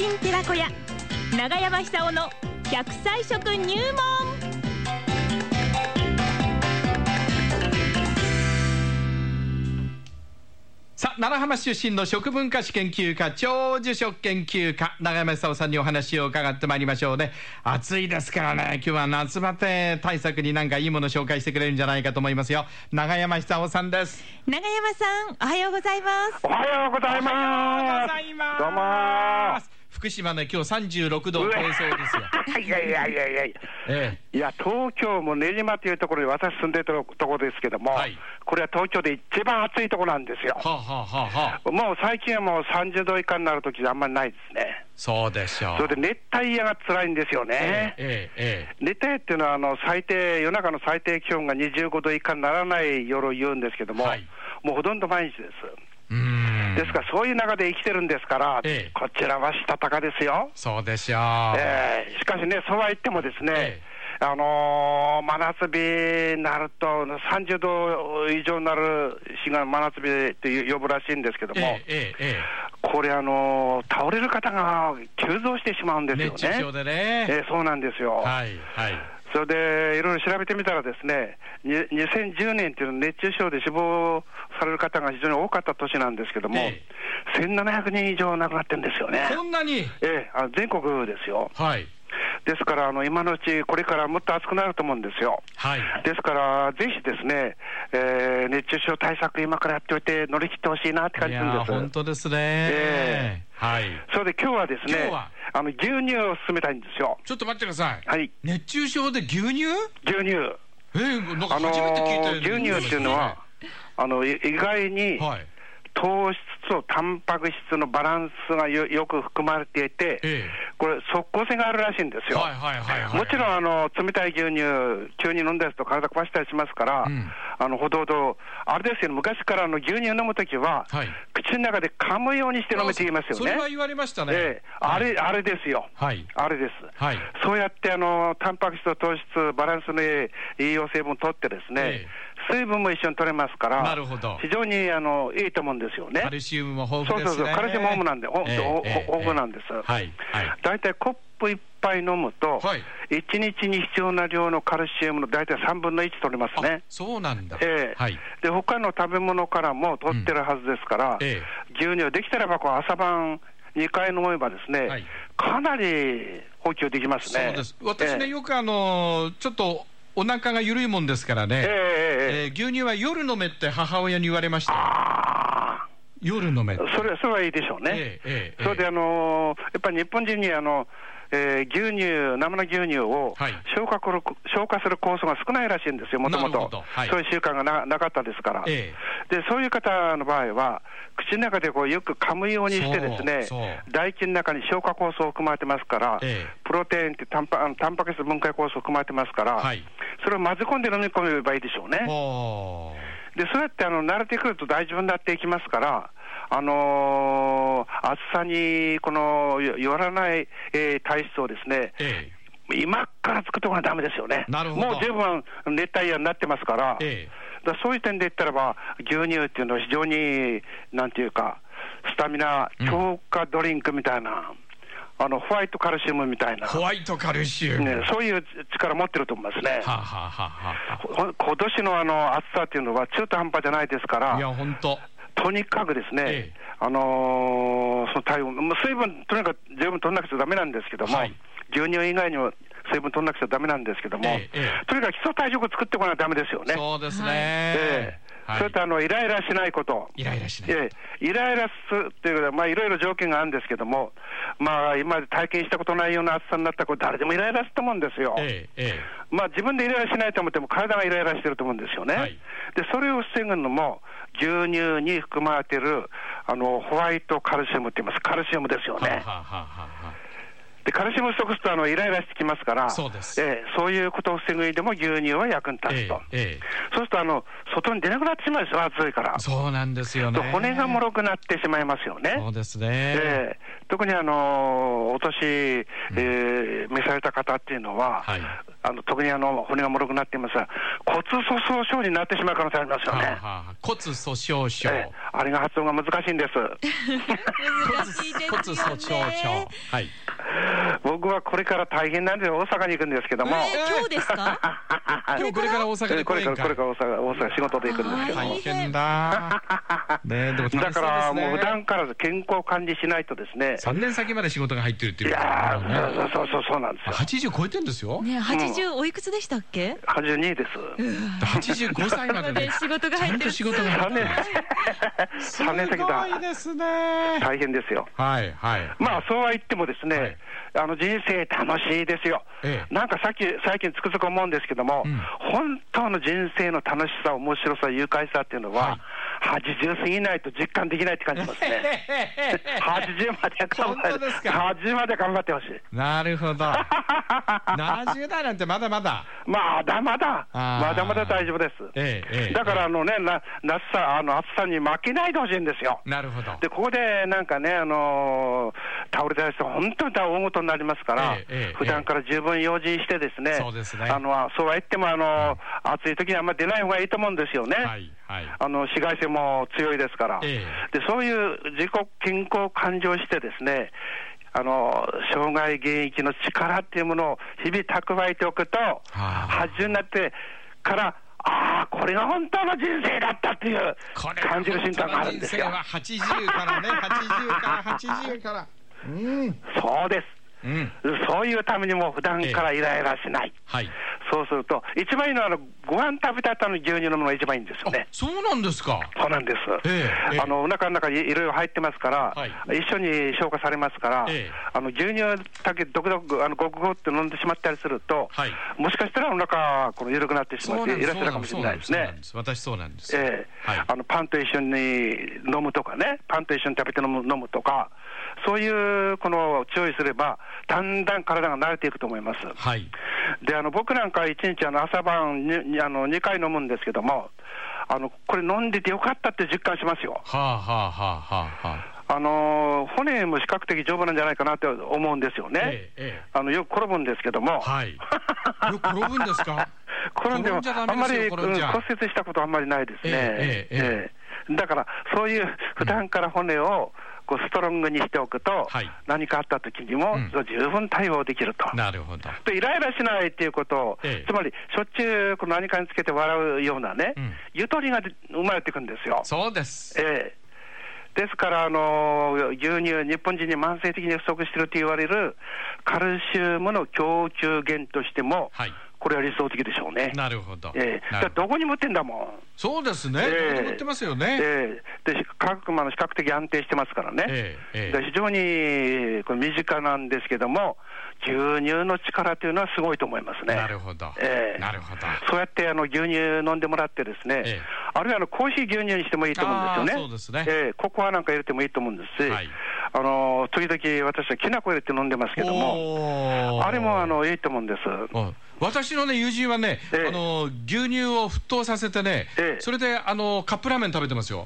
人寺子屋長山久夫の100歳食入門。さあ奈良浜市出身の食文化史研究家長寿食研究家永山久夫さんにお話を伺ってまいりましょうね。暑いですからね今日は夏バテ対策になんかいいもの紹介してくれるんじゃないかと思いますよ。永山久夫さんです。長山さんおはようございます。おはようございおはようごます。ざいます。どうもー福島ね今日36度を超えそうですよいやいやいやいやいや。えいや、東京も練馬というところに私住んでるところですけども、はいこれは東京で一番暑いところなんですよえ。はあ、はあはあはあ、もう最近はもう30度以下になるときあんまりないですね。そうでしょうそれで熱帯夜が辛いんですよね。ええええ熱帯夜っていうのはあの最低、夜中の最低気温が25度以下にならない夜を言うんですけども、はいもうほとんど毎日です。ですから、そういう中で生きてるんですから、ええ。こちらはしたたかですよ。そうでしょう、え。ーしかしね、そうは言ってもですね、えあのー真夏日になると、30度以上になる日が真夏日って呼ぶらしいんですけども、ええええこれ、あのー倒れる方が急増してしまうんですよね。熱中症でね、えーそうなんですよ。はいはいそれでいろいろ調べてみたらですね、に2010年っていうのは熱中症で死亡される方が非常に多かった年なんですけども、え1700人以上亡くなってるんですよね。こんなに？ええあの全国ですよ。はいですから、あの今のうち、これからもっと暑くなると思うんですよ。はいですから、ぜひですね、えー熱中症対策、今からやっておいて、乗り切ってほしいなって感いじするんです。本当ですね、えはいそれで今日はですねあの牛乳を勧めたいんですよ。ちょっと待ってください、はい、熱中症で牛乳？牛乳。えー、なんかあの初めて聞いたー牛乳っていうのは、あのい意外にはい糖質とタンパク質のバランスがよよく含まれていて、えこれ、即効性があるらしいんですよ。はいはいはいはい。もちろんあの冷たい牛乳、急に飲んだやつと体壊したりしますから、うん。あのほどほど、あれですよ、昔からあの牛乳飲むときは、はい。口の中で噛むようにして飲めって言いますよね。それは言われましたね、ええ。あれ、あれですよ。はい。あれです。はい。そうやってあのタンパク質と糖質、バランスのいい栄養成分を取ってですね、え水分も一緒に取れますから、なるほど非常にあのいいと思うんですよね。カルシウムも豊そう富ですねそうそう、カルシウム豊富なんで、ええほええ豊富なんです。はいはい大体コップ一杯飲むと、はい1日に必要な量のカルシウムの大体3分の1取れますあね。そうなんだ、ええはいで他の食べ物からも取ってるはずですから、え牛乳、できたらばこう朝晩2回飲めばですね、はいかなり補給できますね。そうです私ね、ええよくあのーちょっとお腹が緩いもんですからね、えええー牛乳は夜飲めって母親に言われました夜飲めそれそれはいいでしょうね。ええええそれで、あのーやっぱり日本人にあの、えー牛乳、生の牛乳をはい。消化する、消化する酵素が少ないらしいんですよ、もともと。ど。はい。そういう習慣がななかったですから、えで。そういう方の場合は、口の中でこうよく噛むようにしてですね唾液の中に消化酵素を含まれてますから、ええプロテインってタンパあのタンパク質分解酵素を含まれてますから、はい。それを混ぜ込んで飲み込めばいいでしょうね。ほで、そうやってあの慣れてくると大丈夫になっていきますから、あのー暑さにこのよよらない、えー体質をですねう、え。今から作っておかないとダメですよね。なるほど。もう十分熱帯夜になってますから、えだそういう点で言ったらば、牛乳っていうのは非常に、なんていうか、スタミナ強化ドリンクみたいな、あのホワイトカルシウムみたいな、ホワイトカルシウム、ね、そういう力持ってると思いますね。はあ、はあはあ今年のあの暑さっていうのは中途半端じゃないですから、いや本当と。にかくですね、ええ。あのーその体温、もう水分、とにかく十分取らなくちゃだめなんですけども、はい。牛乳以外にも水分取らなくちゃだめなんですけども、えとにかく基礎体力作っておかないとだめですよね。そうですね、ええはいそれとあのイライラしないこと。イライラしない、ええイライラするっていうのは、まあ、いろいろ条件があるんですけども、まあ、今まで体験したことないような暑さになったら、これ、誰でもイライラすると思うんですよ。えええまあ、自分でイライラしないと思っても、体がイライラしてると思うんですよね。はいで、それを防ぐのも、牛乳に含まれてるあのホワイトカルシウムって言います、カルシウムですよね。えはあ、はあはで、カルシウム不足するとあのイライラしてきますから、そうですええそういうことを防ぐ意味でも牛乳は役に立つと。えええそうするとあの、外に出なくなってしまうんですよ、暑いから。そうなんですよねと骨がもろくなってしまいますよね。そうですね、ええ特にあのお年、えー召された方っていうのは、はいあの特にあの骨が脆くなっていますが、骨粗鬆症になってしまう可能性ありますよね。はあはあ骨粗しょう症。ええあれが発音が難しいんです。難しいですよ骨粗しょう症ね。はい。僕はこれから大変なんで大阪に行くんですけども。えー今日ですか？今日これから大阪でこれから、これから大阪、大阪仕事で行くんですけども大。変だ。ねえでもねだからもう普段から健康管理しないとですね。3年先まで仕事が入ってるっていうこといやだね。ー、そうそうそうなんですよ。80超えてんですよ。ね80おいくつでしたっけ？82です。85歳までね。仕事が入ってるちゃんと仕事が入3ってる年、三年先すごいだ。ですね。大変ですよ。はいはい。まあ、そうは言ってもですね、あの人生楽しいですよ、ええ。なんかさっき、最近つくづく思うんですけども、うん。本当の人生の楽しさ、面白さ、愉快さっていうのは、80過ぎないと実感できないって感じますね。80まで頑張本当ですか？80まで頑張ってほしい。なるほど。70代なんてまだまだ。まだまだ、まだまだ大丈夫です。ええええだからあのね、な夏さ、あの暑さに負けないでほしいんですよ。なるほど。で、ここでなんかね、あのー倒れたりして、本当に大事になりますから、ええええ普段から十分用心してですね、そうですねあのそうは言っても、あの暑い時にあんまり出ない方がいいと思うんですよね。はいはい。あの紫外線も強いですから、えでそういう自己健康を勘定してですね、あの生涯現役の力っていうものを日々蓄えておくと、あ80になってから、ああ、これが本当の人生だったっていう感じる瞬間があるんですよ。は80からね、80から80から。うん。そうです。うん。そういうためにも普段からイライラしない。はい。そうすると、一番いいのはあの、ご飯食べた後の牛乳飲むのが一番いいんですよね。そうなんですか。そうなんです。ええええあのお腹の中にいろいろ入ってますから、はい一緒に消化されますから、ええあの牛乳だけ独々あのごくごくって飲んでしまったりすると、はいもしかしたらお腹この緩くなってしまっていらっしゃるかもしれないですね。私そうなんです。ええはいあのパンと一緒に飲むとかね、パンと一緒に食べて飲む飲むとか、そういうこの注意すれば、だんだん体が慣れていくと思います。はい。であの僕なんか一日あの朝晩ににあの2回飲むんですけども、あのこれ飲んでてよかったって実感しますよ。はあはあはあはあはあ。あのー骨も比較的丈夫なんじゃないかなって思うんですよね。ええええあのよく転ぶんですけども。はい。よく転ぶんですか？転んでも転んじゃダメですよあんまり、骨折したことあんまりないですね。ええええええだから、そういう普段から骨をこうストロングにしておくと、はい何かあった時にも、うん十分対応できると。なるほど。でイライラしないっていうことを、ええつまりしょっちゅうこの何かにつけて笑うようなね、うんゆとりがで生まれていくんですよ。そうです。ええですから、あの牛乳、日本人に慢性的に不足していると言われるカルシウムの供給源としても、はい。これは理想的でしょうね。なるほど。ええだってなるほどどこにも売ってんだもん。そうですね。ええどこでも売ってますよね。ええで価格も比較的安定してますからね、ええええで非常にこれ身近なんですけども、牛乳の力というのはすごいと思いますね。なるほど。ええなるほど。そうやってあの牛乳飲んでもらって、ですね、ええあるいはあのコーヒー牛乳にしてもいいと思うんですよね、そうですねええココアなんか入れてもいいと思うんですし、はいあの時々私はきな粉入れて飲んでますけども、あれもあのいいと思うんです。うん私のね友人はね、ええあの牛乳を沸騰させてね、ええそれであのカップラーメン食べてますよ。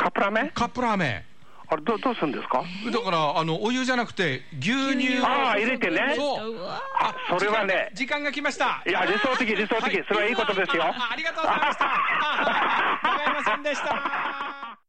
カップラーメン？カップラーメあれどどうするんですか？ン。だからあのお湯じゃなくて牛乳をああ入れてねそう。あそれはね、時間が来ました。いや理想的理想的それはいいことですよあありがとうございました。わかりませんでした。